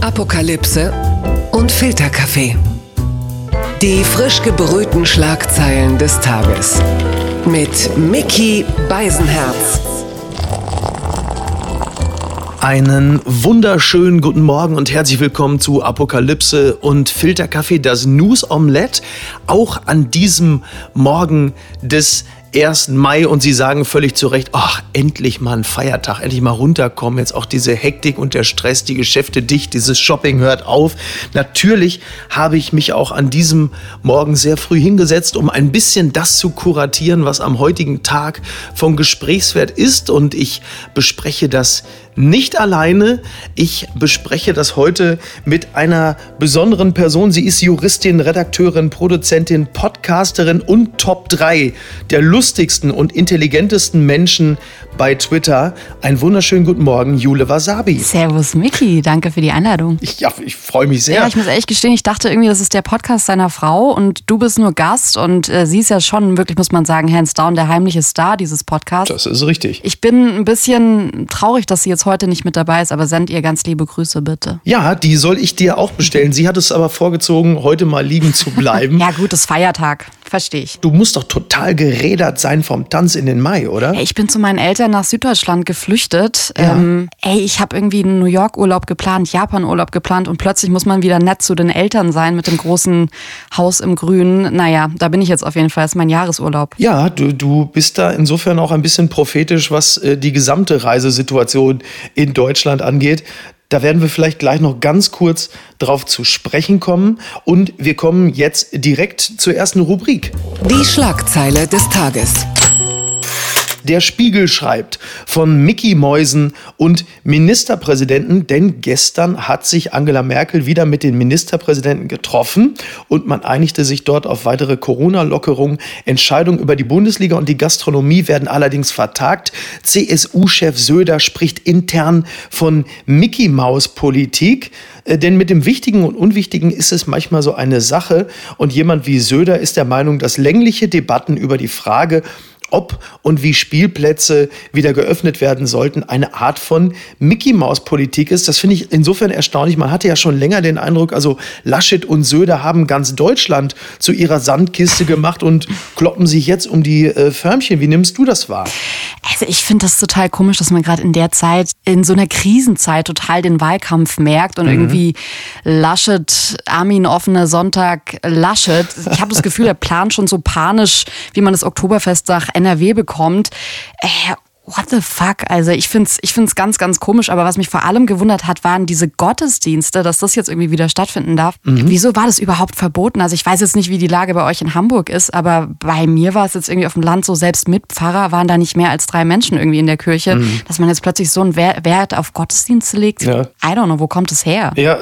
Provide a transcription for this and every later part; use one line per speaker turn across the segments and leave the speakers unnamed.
Apokalypse und Filterkaffee. Die frisch gebrühten Schlagzeilen des Tages. Mit Mickey Beisenherz.
Einen wunderschönen guten Morgen und herzlich willkommen zu Apokalypse und Filterkaffee, das News Omelette. Auch an diesem Morgen des 1. Mai und Sie sagen völlig zu Recht, ach, endlich mal ein Feiertag, endlich mal runterkommen, jetzt auch diese Hektik und der Stress, die Geschäfte dicht, dieses Shopping hört auf. Natürlich habe ich mich auch an diesem Morgen sehr früh hingesetzt, um ein bisschen das zu kuratieren, was am heutigen Tag von Gesprächswert ist und ich bespreche das nicht alleine. Ich bespreche das heute mit einer besonderen Person. Sie ist Juristin, Redakteurin, Produzentin, Podcasterin und Top 3 der lustigsten und intelligentesten Menschen bei Twitter. Einen wunderschönen guten Morgen, Jule Wasabi.
Servus, Miki. Danke für die Einladung.
Ich, ja, ich freue mich sehr.
Ja, ich muss ehrlich gestehen, ich dachte irgendwie, das ist der Podcast seiner Frau und du bist nur Gast und äh, sie ist ja schon wirklich, muss man sagen, hands down der heimliche Star dieses Podcasts.
Das ist richtig.
Ich bin ein bisschen traurig, dass sie jetzt heute nicht mit dabei ist, aber send ihr ganz liebe Grüße bitte.
Ja, die soll ich dir auch bestellen. Sie hat es aber vorgezogen, heute mal liegen zu bleiben.
ja, gut, ist Feiertag. Verstehe ich.
Du musst doch total gerädert sein vom Tanz in den Mai, oder?
Ich bin zu meinen Eltern nach Süddeutschland geflüchtet. Ja. Ähm, ey, ich habe irgendwie einen New York-Urlaub geplant, Japan-Urlaub geplant und plötzlich muss man wieder nett zu den Eltern sein mit dem großen Haus im Grünen. Naja, da bin ich jetzt auf jeden Fall. Das ist mein Jahresurlaub.
Ja, du, du bist da insofern auch ein bisschen prophetisch, was äh, die gesamte Reisesituation in Deutschland angeht. Da werden wir vielleicht gleich noch ganz kurz drauf zu sprechen kommen. Und wir kommen jetzt direkt zur ersten Rubrik.
Die Schlagzeile des Tages.
Der Spiegel schreibt von Mickey Mäusen und Ministerpräsidenten, denn gestern hat sich Angela Merkel wieder mit den Ministerpräsidenten getroffen und man einigte sich dort auf weitere Corona-Lockerungen. Entscheidungen über die Bundesliga und die Gastronomie werden allerdings vertagt. CSU-Chef Söder spricht intern von Mickey Maus Politik. Äh, denn mit dem Wichtigen und Unwichtigen ist es manchmal so eine Sache. Und jemand wie Söder ist der Meinung, dass längliche Debatten über die Frage, ob und wie Spielplätze wieder geöffnet werden sollten, eine Art von Mickey-Maus-Politik ist. Das finde ich insofern erstaunlich. Man hatte ja schon länger den Eindruck, also Laschet und Söder haben ganz Deutschland zu ihrer Sandkiste gemacht und kloppen sich jetzt um die äh, Förmchen. Wie nimmst du das wahr?
Also ich finde das total komisch, dass man gerade in der Zeit, in so einer Krisenzeit total den Wahlkampf merkt und mhm. irgendwie Laschet, Armin offener Sonntag, Laschet. Ich habe das Gefühl, er plant schon so panisch, wie man das Oktoberfest nach NRW bekommt. Äh, what the fuck? Also ich finde es ich find's ganz, ganz komisch, aber was mich vor allem gewundert hat, waren diese Gottesdienste, dass das jetzt irgendwie wieder stattfinden darf. Mhm. Wieso war das überhaupt verboten? Also ich weiß jetzt nicht, wie die Lage bei euch in Hamburg ist, aber bei mir war es jetzt irgendwie auf dem Land so, selbst mit Pfarrer waren da nicht mehr als drei Menschen irgendwie in der Kirche, mhm. dass man jetzt plötzlich so einen Wert auf Gottesdienste legt. Ja. I don't know, wo kommt es her?
Ja,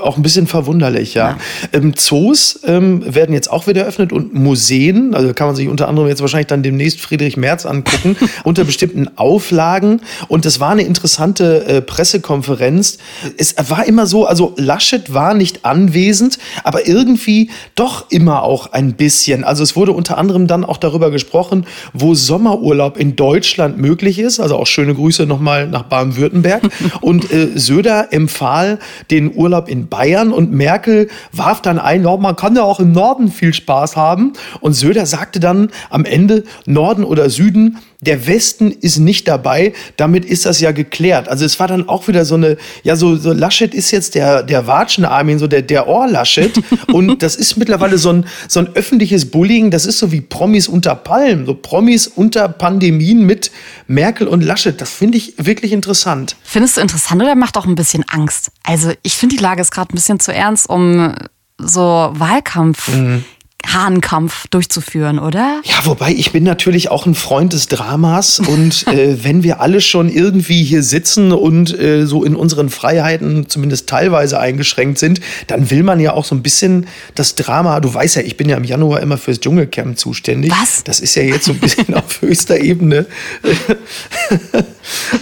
auch ein bisschen verwunderlich, ja. ja. Ähm, Zoos ähm, werden jetzt auch wieder eröffnet und Museen, also kann man sich unter anderem jetzt wahrscheinlich dann demnächst Friedrich Merz angucken, unter bestimmten Auflagen. Und das war eine interessante äh, Pressekonferenz. Es war immer so, also Laschet war nicht anwesend, aber irgendwie doch immer auch ein bisschen. Also es wurde unter anderem dann auch darüber gesprochen, wo Sommerurlaub in Deutschland möglich ist. Also auch schöne Grüße nochmal nach Baden-Württemberg. Und äh, Söder empfahl den Urlaub in Bayern und Merkel warf dann ein, ja, man kann ja auch im Norden viel Spaß haben. Und Söder sagte dann am Ende, Norden oder Süden, der Westen ist nicht dabei, damit ist das ja geklärt. Also es war dann auch wieder so eine, ja, so, so Laschet ist jetzt der, der Watschen-Armin, so der, der Ohr-Laschet. und das ist mittlerweile so ein, so ein öffentliches Bullying, das ist so wie Promis unter Palmen, so Promis unter Pandemien mit Merkel und Laschet. Das finde ich wirklich interessant.
Findest du interessant oder macht auch ein bisschen Angst? Also ich finde die Lage ist gerade ein bisschen zu ernst, um so Wahlkampf. Mhm. Hahnkampf durchzuführen, oder?
Ja, wobei ich bin natürlich auch ein Freund des Dramas und äh, wenn wir alle schon irgendwie hier sitzen und äh, so in unseren Freiheiten zumindest teilweise eingeschränkt sind, dann will man ja auch so ein bisschen das Drama. Du weißt ja, ich bin ja im Januar immer fürs Dschungelcamp zuständig.
Was?
Das ist ja jetzt so ein bisschen auf höchster Ebene.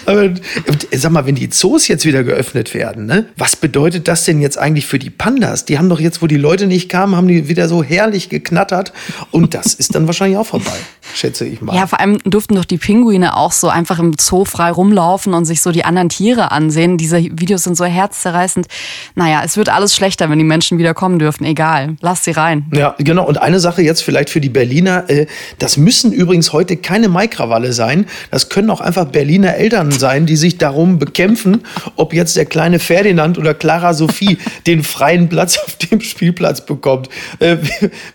Aber sag mal, wenn die Zoos jetzt wieder geöffnet werden, ne? Was bedeutet das denn jetzt eigentlich für die Pandas? Die haben doch jetzt, wo die Leute nicht kamen, haben die wieder so herrlich geknattert. Und das ist dann wahrscheinlich auch vorbei, schätze ich mal.
Ja, vor allem durften doch die Pinguine auch so einfach im Zoo frei rumlaufen und sich so die anderen Tiere ansehen. Diese Videos sind so herzzerreißend. Naja, es wird alles schlechter, wenn die Menschen wieder kommen dürfen. Egal, lass sie rein.
Ja, genau. Und eine Sache jetzt vielleicht für die Berliner. Äh, das müssen übrigens heute keine Maikrawalle sein. Das können auch einfach Berliner Eltern sein, die sich darum bekämpfen, ob jetzt der kleine Ferdinand oder Clara Sophie den freien Platz auf dem Spielplatz bekommt.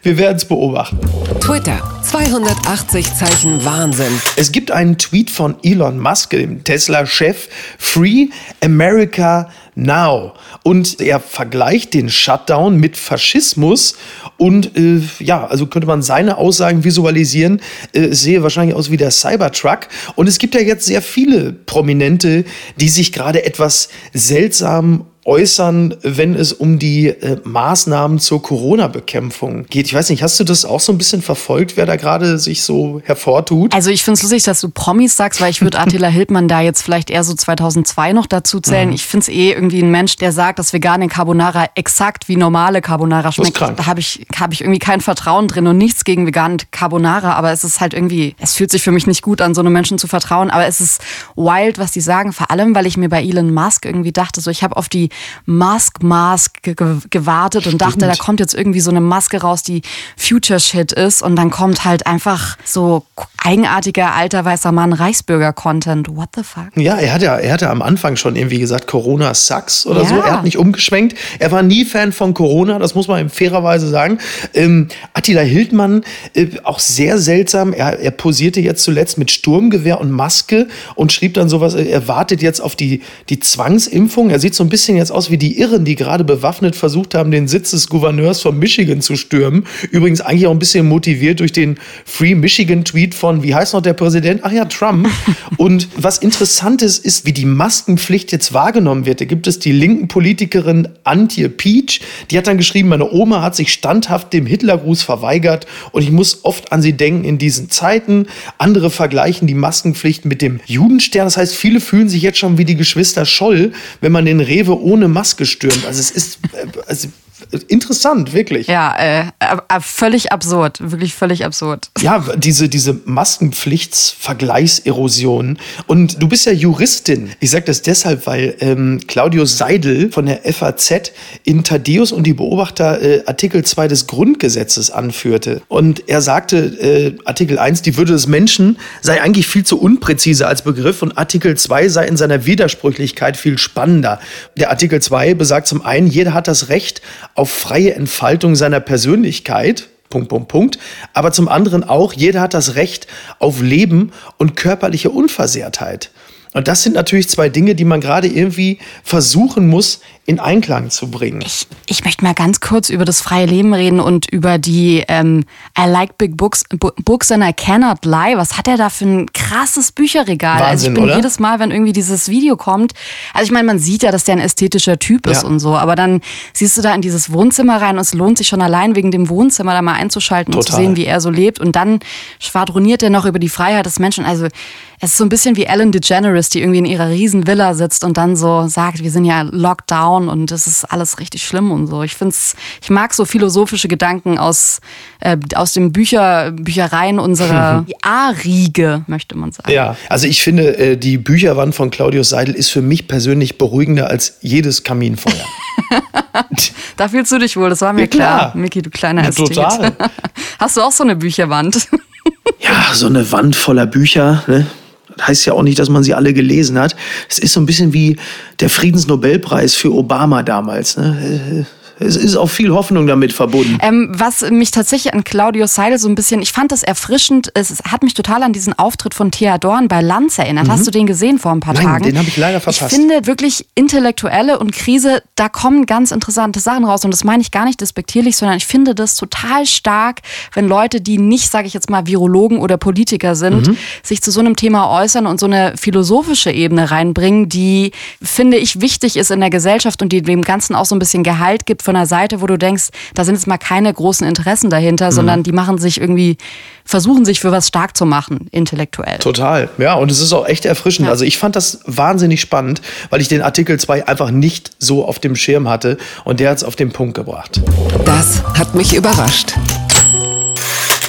Wir, werden es beobachten.
Twitter, 280 Zeichen Wahnsinn.
Es gibt einen Tweet von Elon Musk, dem Tesla-Chef, Free America Now. Und er vergleicht den Shutdown mit Faschismus und äh, ja, also könnte man seine Aussagen visualisieren, äh, sehe wahrscheinlich aus wie der Cybertruck. Und es gibt ja jetzt sehr viele Prominente, die sich gerade etwas seltsam äußern, wenn es um die äh, Maßnahmen zur Corona-Bekämpfung geht. Ich weiß nicht, hast du das auch so ein bisschen verfolgt, wer da gerade sich so hervortut?
Also ich finde es lustig, dass du Promis sagst, weil ich würde Attila Hildmann da jetzt vielleicht eher so 2002 noch dazu zählen. Mhm. Ich finde es eh irgendwie ein Mensch, der sagt, dass vegane Carbonara exakt wie normale Carbonara schmeckt. Da habe ich, hab ich irgendwie kein Vertrauen drin und nichts gegen vegane Carbonara, aber es ist halt irgendwie, es fühlt sich für mich nicht gut an, so einem Menschen zu vertrauen, aber es ist wild, was die sagen, vor allem, weil ich mir bei Elon Musk irgendwie dachte, so ich habe auf die Mask Mask gewartet und dachte, da kommt jetzt irgendwie so eine Maske raus, die Future Shit ist. Und dann kommt halt einfach so eigenartiger alter weißer Mann Reichsbürger Content. What the fuck?
Ja, er hat ja, er hatte am Anfang schon irgendwie gesagt, Corona sucks oder ja. so. Er hat nicht umgeschwenkt. Er war nie Fan von Corona, das muss man ihm fairerweise sagen. Ähm, Attila Hildmann, äh, auch sehr seltsam. Er, er posierte jetzt zuletzt mit Sturmgewehr und Maske und schrieb dann sowas, er wartet jetzt auf die, die Zwangsimpfung. Er sieht so ein bisschen jetzt aus wie die Irren, die gerade bewaffnet versucht haben, den Sitz des Gouverneurs von Michigan zu stürmen. Übrigens eigentlich auch ein bisschen motiviert durch den Free Michigan Tweet von, wie heißt noch der Präsident? Ach ja, Trump. Und was interessant ist, ist, wie die Maskenpflicht jetzt wahrgenommen wird. Da gibt es die linken Politikerin Antje Peach, die hat dann geschrieben, meine Oma hat sich standhaft dem Hitlergruß verweigert und ich muss oft an sie denken in diesen Zeiten. Andere vergleichen die Maskenpflicht mit dem Judenstern. Das heißt, viele fühlen sich jetzt schon wie die Geschwister Scholl, wenn man den Rewe ohne Maske stürmt. Also es ist, äh, also interessant, wirklich.
Ja, äh, völlig absurd, wirklich völlig absurd.
Ja, diese, diese Maskenpflichtsvergleichserosion. Und du bist ja Juristin. Ich sage das deshalb, weil ähm, Claudius Seidel von der FAZ in Thaddeus und die Beobachter äh, Artikel 2 des Grundgesetzes anführte. Und er sagte, äh, Artikel 1, die Würde des Menschen sei eigentlich viel zu unpräzise als Begriff und Artikel 2 sei in seiner Widersprüchlichkeit viel spannender. Der Artikel 2 besagt zum einen, jeder hat das Recht auf freie Entfaltung seiner Persönlichkeit. Punkt, Punkt, Punkt. Aber zum anderen auch, jeder hat das Recht auf Leben und körperliche Unversehrtheit. Und das sind natürlich zwei Dinge, die man gerade irgendwie versuchen muss, in Einklang zu bringen.
Ich, ich möchte mal ganz kurz über das freie Leben reden und über die ähm, I like big books, books and I cannot lie. Was hat er da für ein krasses Bücherregal?
Wahnsinn,
also ich bin
oder?
jedes Mal, wenn irgendwie dieses Video kommt, also ich meine, man sieht ja, dass der ein ästhetischer Typ ist
Ja.
und so, aber dann siehst du da in dieses Wohnzimmer rein und es lohnt sich schon allein wegen dem Wohnzimmer da mal einzuschalten und zu
Total.
sehen, wie er so lebt und dann schwadroniert er noch über die Freiheit des Menschen. Also es ist so ein bisschen wie Ellen DeGeneres, die irgendwie in ihrer riesen Villa sitzt und dann so sagt, wir sind ja locked down und es ist alles richtig schlimm und so. Ich find's, ich mag so philosophische Gedanken aus, äh, aus den Bücher, Büchereien unserer A-Riege, möchte man sagen.
Ja, also ich finde, äh, die Bücherwand von Claudius Seidel ist für mich persönlich beruhigender als jedes Kaminfeuer.
Da fühlst du dich wohl, das war mir
Ja,
klar.
klar.
Miki, du kleiner
Ja,
Ästhet.
total.
Hast du auch so eine Bücherwand?
Ja, so eine Wand voller Bücher, ne? Heißt ja auch nicht, dass man sie alle gelesen hat. Es ist so ein bisschen wie der Friedensnobelpreis für Obama damals. Ne? Es ist auch viel Hoffnung damit verbunden.
Ähm, was mich tatsächlich an Claudio Seidel so ein bisschen, ich fand das erfrischend, es hat mich total an diesen Auftritt von Thea Dorn bei Lanz erinnert. Hast du den gesehen vor ein paar
Mhm. Nein,
Tagen?
den habe ich leider verpasst.
Ich finde wirklich Intellektuelle und Krise, da kommen ganz interessante Sachen raus und das meine ich gar nicht despektierlich, sondern ich finde das total stark, wenn Leute, die nicht, sage ich jetzt mal, Virologen oder Politiker sind,
Mhm.
sich zu so einem Thema äußern und so eine philosophische Ebene reinbringen, die, finde ich, wichtig ist in der Gesellschaft und die dem Ganzen auch so ein bisschen Gehalt gibt von einer Seite, wo du denkst, da sind jetzt mal keine großen Interessen dahinter,
Mhm.
sondern die machen sich irgendwie, versuchen sich für was stark zu machen, intellektuell.
Total, ja, und es ist auch echt erfrischend. Also ich fand das wahnsinnig spannend, weil ich den Artikel 2 einfach nicht so auf dem Schirm hatte und der hat es auf den Punkt gebracht.
Das hat mich überrascht.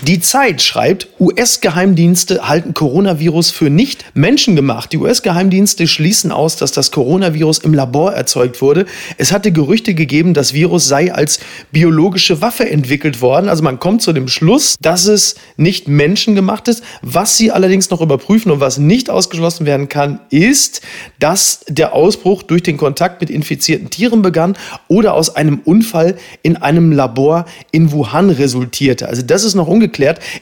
Die Zeit schreibt, US-Geheimdienste halten Coronavirus für nicht menschengemacht. Die US-Geheimdienste schließen aus, dass das Coronavirus im Labor erzeugt wurde. Es hatte Gerüchte gegeben, das Virus sei als biologische Waffe entwickelt worden. Also man kommt zu dem Schluss, dass es nicht menschengemacht ist. Was sie allerdings noch überprüfen und was nicht ausgeschlossen werden kann, ist, dass der Ausbruch durch den Kontakt mit infizierten Tieren begann oder aus einem Unfall in einem Labor in Wuhan resultierte. Also das ist noch ungeklärt.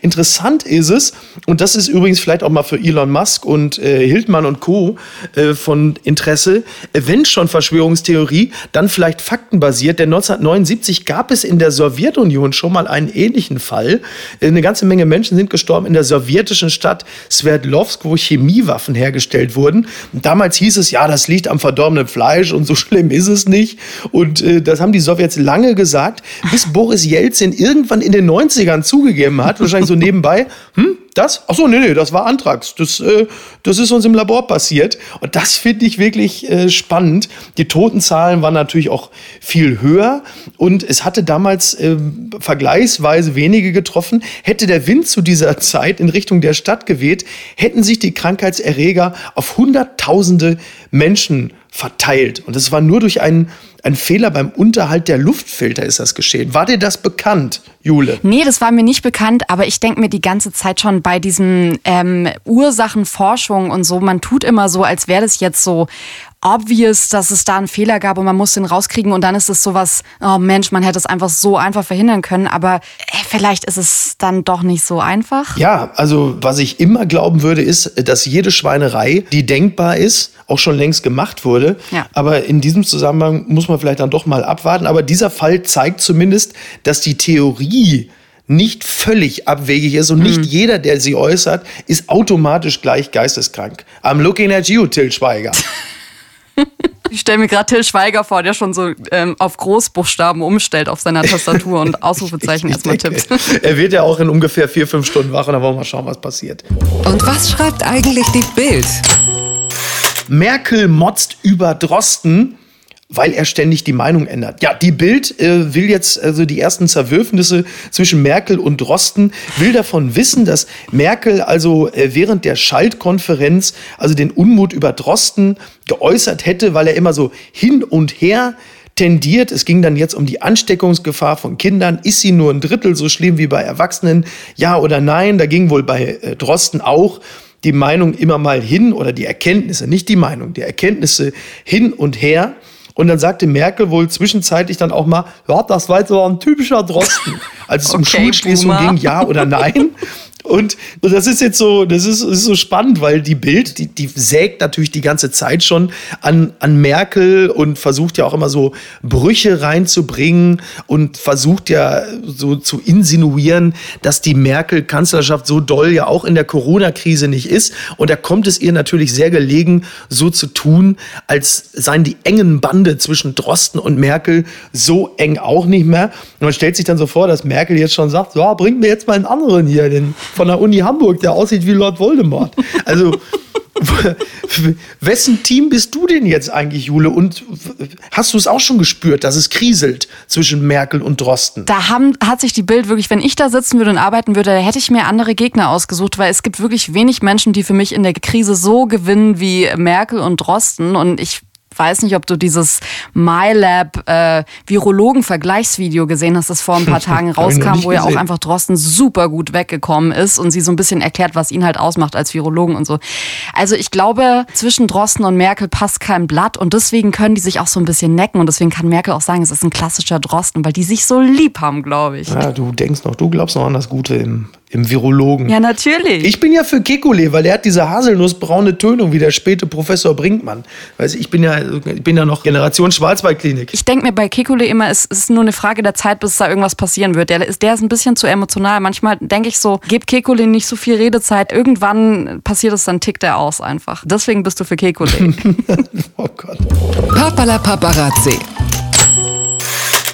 Interessant ist es, und das ist übrigens vielleicht auch mal für Elon Musk und äh, Hildmann und Co. Äh, von Interesse, wenn schon Verschwörungstheorie, dann vielleicht faktenbasiert, denn 1979 gab es in der Sowjetunion schon mal einen ähnlichen Fall. Eine ganze Menge Menschen sind gestorben in der sowjetischen Stadt Sverdlovsk, wo Chemiewaffen hergestellt wurden. Damals hieß es, ja, das liegt am verdorbenen Fleisch und so schlimm ist es nicht. Und äh, das haben die Sowjets lange gesagt, bis Boris Jelzin irgendwann in den 90ern zugegeben hat, wahrscheinlich so nebenbei, hm, das? Ach so, nee, nee, das war Antrax. Das, äh, das ist uns im Labor passiert. Und das finde ich wirklich äh, spannend. Die Totenzahlen waren natürlich auch viel höher. Und es hatte damals äh, vergleichsweise wenige getroffen. Hätte der Wind zu dieser Zeit in Richtung der Stadt geweht, hätten sich die Krankheitserreger auf Hunderttausende Menschen verteilt. Und es war nur durch einen ein Fehler beim Unterhalt der Luftfilter ist das geschehen. War dir das bekannt, Jule?
Nee, das war mir nicht bekannt, aber ich denke mir die ganze Zeit schon bei diesen ähm, Ursachenforschung und so, man tut immer so, als wäre das jetzt so obvious, dass es da einen Fehler gab und man muss den rauskriegen und dann ist es sowas, oh Mensch, man hätte es einfach so einfach verhindern können, aber äh, vielleicht ist es dann doch nicht so einfach.
Ja, also was ich immer glauben würde, ist, dass jede Schweinerei, die denkbar ist, auch schon längst gemacht wurde. Ja. Aber in diesem Zusammenhang muss man vielleicht dann doch mal abwarten. Aber dieser Fall zeigt zumindest, dass die Theorie nicht völlig abwegig ist und mhm. nicht jeder, der sie äußert, ist automatisch gleich geisteskrank. I'm looking at you, Till Schweiger.
Ich stelle mir gerade Till Schweiger vor, der schon so ähm, auf Großbuchstaben umstellt auf seiner Tastatur und Ausrufezeichen ich, ich erstmal tippt.
Er wird ja auch in ungefähr vier, fünf Stunden wach und dann wollen wir mal schauen, was passiert.
Und was schreibt eigentlich die Bild?
Merkel motzt über Drosten weil er ständig die Meinung ändert. Ja, die Bild äh, will jetzt also die ersten Zerwürfnisse zwischen Merkel und Drosten, will davon wissen, dass Merkel also äh, während der Schaltkonferenz also den Unmut über Drosten geäußert hätte, weil er immer so hin und her tendiert. Es ging dann jetzt um die Ansteckungsgefahr von Kindern. Ist sie nur ein Drittel so schlimm wie bei Erwachsenen? Ja oder nein? Da ging wohl bei äh, Drosten auch die Meinung immer mal hin oder die Erkenntnisse, nicht die Meinung, die Erkenntnisse hin und her. Und dann sagte Merkel wohl zwischenzeitlich dann auch mal, ja, das war jetzt so ein typischer Drosten. Als es okay, um Schulschließung Boomer. ging, ja oder nein. Und das ist jetzt so, das ist, ist so spannend, weil die Bild, die, die sägt natürlich die ganze Zeit schon an, an Merkel und versucht ja auch immer so Brüche reinzubringen und versucht ja so zu insinuieren, dass die Merkel-Kanzlerschaft so doll ja auch in der Corona-Krise nicht ist. Und da kommt es ihr natürlich sehr gelegen, so zu tun, als seien die engen Bande zwischen Drosten und Merkel so eng auch nicht mehr. Und man stellt sich dann so vor, dass Merkel jetzt schon sagt, ja, bringt mir jetzt mal einen anderen hier, den von der Uni Hamburg, der aussieht wie Lord Voldemort. Also, wessen Team bist du denn jetzt eigentlich, Jule? Und hast du es auch schon gespürt, dass es kriselt zwischen Merkel und Drosten?
Da haben, hat sich die Bild wirklich, wenn ich da sitzen würde und arbeiten würde, da hätte ich mir andere Gegner ausgesucht, weil es gibt wirklich wenig Menschen, die für mich in der Krise so gewinnen wie Merkel und Drosten. Und ich weiß nicht, ob du dieses MyLab äh, Virologen-Vergleichsvideo gesehen hast, das vor ein paar Tagen rauskam, wo ja auch einfach Drosten super gut weggekommen ist und sie so ein bisschen erklärt, was ihn halt ausmacht als Virologen und so. Also ich glaube, zwischen Drosten und Merkel passt kein Blatt und deswegen können die sich auch so ein bisschen necken und deswegen kann Merkel auch sagen, es ist ein klassischer Drosten, weil die sich so lieb haben, glaube ich.
Ja, du denkst noch, du glaubst noch an das Gute im im Virologen.
Ja, natürlich.
Ich bin ja für Kekulé, weil der hat diese haselnussbraune Tönung wie der späte Professor Brinkmann. Weiß ich bin ja, ich bin ja noch Generation Schwarzwaldklinik.
Ich denke mir bei Kekulé immer, es ist nur eine Frage der Zeit, bis da irgendwas passieren wird. Der ist, der ist ein bisschen zu emotional. Manchmal denke ich so, gib Kekulé nicht so viel Redezeit. Irgendwann passiert es, dann tickt er aus einfach. Deswegen bist du für Kekulé. oh
Gott. Papala Paparazzi.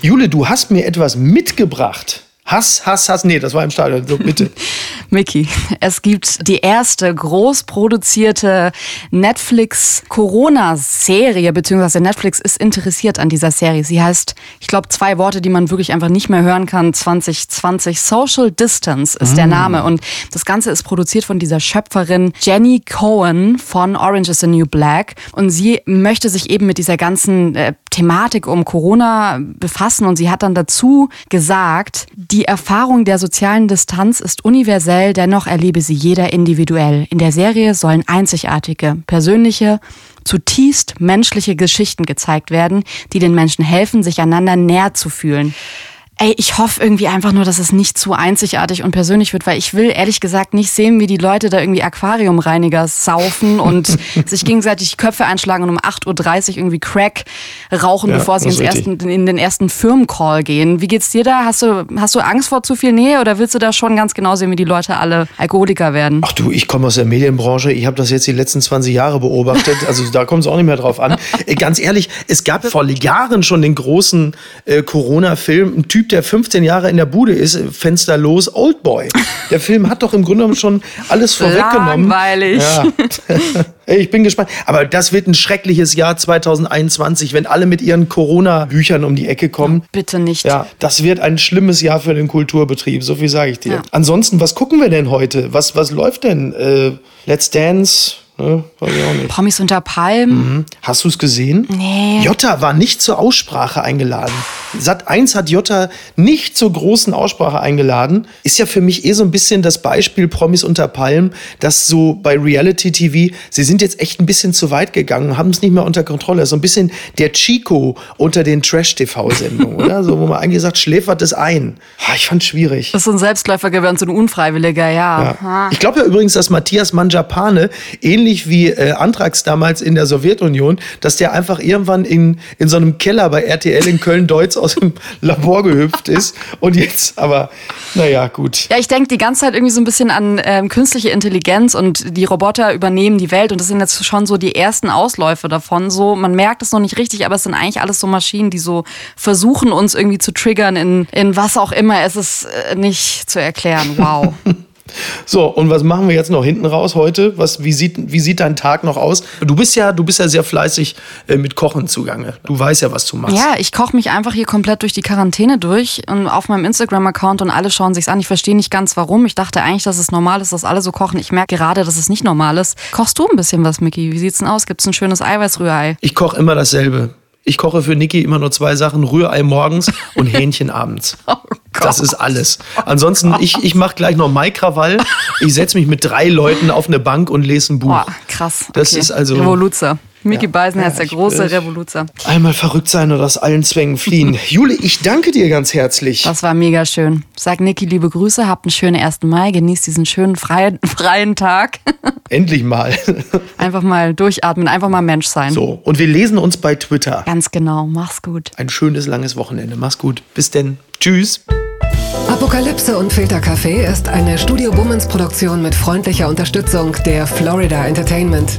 Jule, du hast mir etwas mitgebracht. Hass, Hass, Hass. Nee, das war im Stadion. So, bitte.
Mickey, es gibt die erste groß produzierte Netflix-Corona-Serie, beziehungsweise Netflix ist interessiert an dieser Serie. Sie heißt, ich glaube, zwei Worte, die man wirklich einfach nicht mehr hören kann, 2020. Social Distance ist mm. der Name. Und das Ganze ist produziert von dieser Schöpferin Jenny Cohen von Orange is the New Black. Und sie möchte sich eben mit dieser ganzen äh, Thematik um Corona befassen. Und sie hat dann dazu gesagt, die Erfahrung der sozialen Distanz ist universell, dennoch erlebe sie jeder individuell. In der Serie sollen einzigartige, persönliche, zutiefst menschliche Geschichten gezeigt werden, die den Menschen helfen, sich einander näher zu fühlen. Ey, ich hoffe irgendwie einfach nur, dass es nicht zu einzigartig und persönlich wird, weil ich will ehrlich gesagt nicht sehen, wie die Leute da irgendwie Aquariumreiniger saufen und sich gegenseitig Köpfe einschlagen und um 8.30 Uhr irgendwie Crack rauchen, ja, bevor sie ins ersten, in den ersten Firmencall gehen. Wie geht's dir da? Hast du, hast du Angst vor zu viel Nähe oder willst du da schon ganz genau sehen, wie die Leute alle Alkoholiker werden?
Ach du, ich komme aus der Medienbranche. Ich habe das jetzt die letzten 20 Jahre beobachtet. Also da kommt es auch nicht mehr drauf an. Äh, ganz ehrlich, es gab vor Jahren schon den großen äh, Corona-Film, ein Typ, Typ, der 15 Jahre in der Bude ist, Fenster los, Oldboy. Der Film hat doch im Grunde genommen schon alles vorweggenommen.
Langweilig. Ja.
Ich bin gespannt. Aber das wird ein schreckliches Jahr 2021, wenn alle mit ihren Corona-Büchern um die Ecke kommen.
Bitte nicht.
Ja, das wird ein schlimmes Jahr für den Kulturbetrieb, so viel sage ich dir. Ja. Ansonsten, was gucken wir denn heute? Was, was läuft denn? Äh, Let's Dance, Ne?
Weiß ich auch nicht. Promis unter Palmen.
Mhm. Hast du es gesehen?
Nee.
Jota war nicht zur Aussprache eingeladen. Sat 1 hat Jota nicht zur großen Aussprache eingeladen. Ist ja für mich eh so ein bisschen das Beispiel Promis unter Palmen, dass so bei Reality TV, sie sind jetzt echt ein bisschen zu weit gegangen, haben es nicht mehr unter Kontrolle. So ein bisschen der Chico unter den Trash-TV-Sendungen, oder? So, wo man eigentlich sagt, schläfert es ein. Ich fand es schwierig.
Das ist so ein Selbstläufer geworden, so ein Unfreiwilliger, ja.
ja. Ich glaube ja übrigens, dass Matthias Manjapane ähnlich ähnlich wie äh, Antrax damals in der Sowjetunion, dass der einfach irgendwann in, in so einem Keller bei RTL in Köln-Deutz aus dem Labor gehüpft ist. Und jetzt, aber naja, gut.
Ja, ich denke die ganze Zeit irgendwie so ein bisschen an ähm, künstliche Intelligenz und die Roboter übernehmen die Welt. Und das sind jetzt schon so die ersten Ausläufe davon. So, man merkt es noch nicht richtig, aber es sind eigentlich alles so Maschinen, die so versuchen, uns irgendwie zu triggern in, in was auch immer. Es ist äh, nicht zu erklären. Wow.
So, und was machen wir jetzt noch hinten raus heute? Was, wie, sieht, wie sieht dein Tag noch aus? Du bist ja, du bist ja sehr fleißig äh, mit Kochen zugange. Du weißt ja, was du machst.
Ja, ich koche mich einfach hier komplett durch die Quarantäne durch und auf meinem Instagram-Account und alle schauen sich's an. Ich verstehe nicht ganz warum. Ich dachte eigentlich, dass es normal ist, dass alle so kochen. Ich merke gerade, dass es nicht normal ist. Kochst du ein bisschen was, Micky? Wie sieht's denn aus? Gibt's ein schönes Eiweißrührei?
Ich koche immer dasselbe. Ich koche für Niki immer nur zwei Sachen: Rührei morgens und Hähnchen abends. Oh das ist alles. Ansonsten, ich, ich mache gleich noch Maikrawall. Ich setze mich mit drei Leuten auf eine Bank und lese ein Buch.
Oh, krass.
Das ist also.
Revoluzer. Mickey ja. Beisenherz, ja, der große Revoluzer.
Einmal verrückt sein und aus allen Zwängen fliehen. Jule, ich danke dir ganz herzlich.
Das war mega schön. Sag Niki liebe Grüße, habt einen schönen 1. Mai, genießt diesen schönen freien, freien Tag.
Endlich mal.
einfach mal durchatmen, einfach mal Mensch sein.
So, und wir lesen uns bei Twitter.
Ganz genau, mach's gut.
Ein schönes, langes Wochenende. Mach's gut. Bis denn. Tschüss.
Apokalypse und Filtercafé ist eine Studio Bummens Produktion mit freundlicher Unterstützung der Florida Entertainment.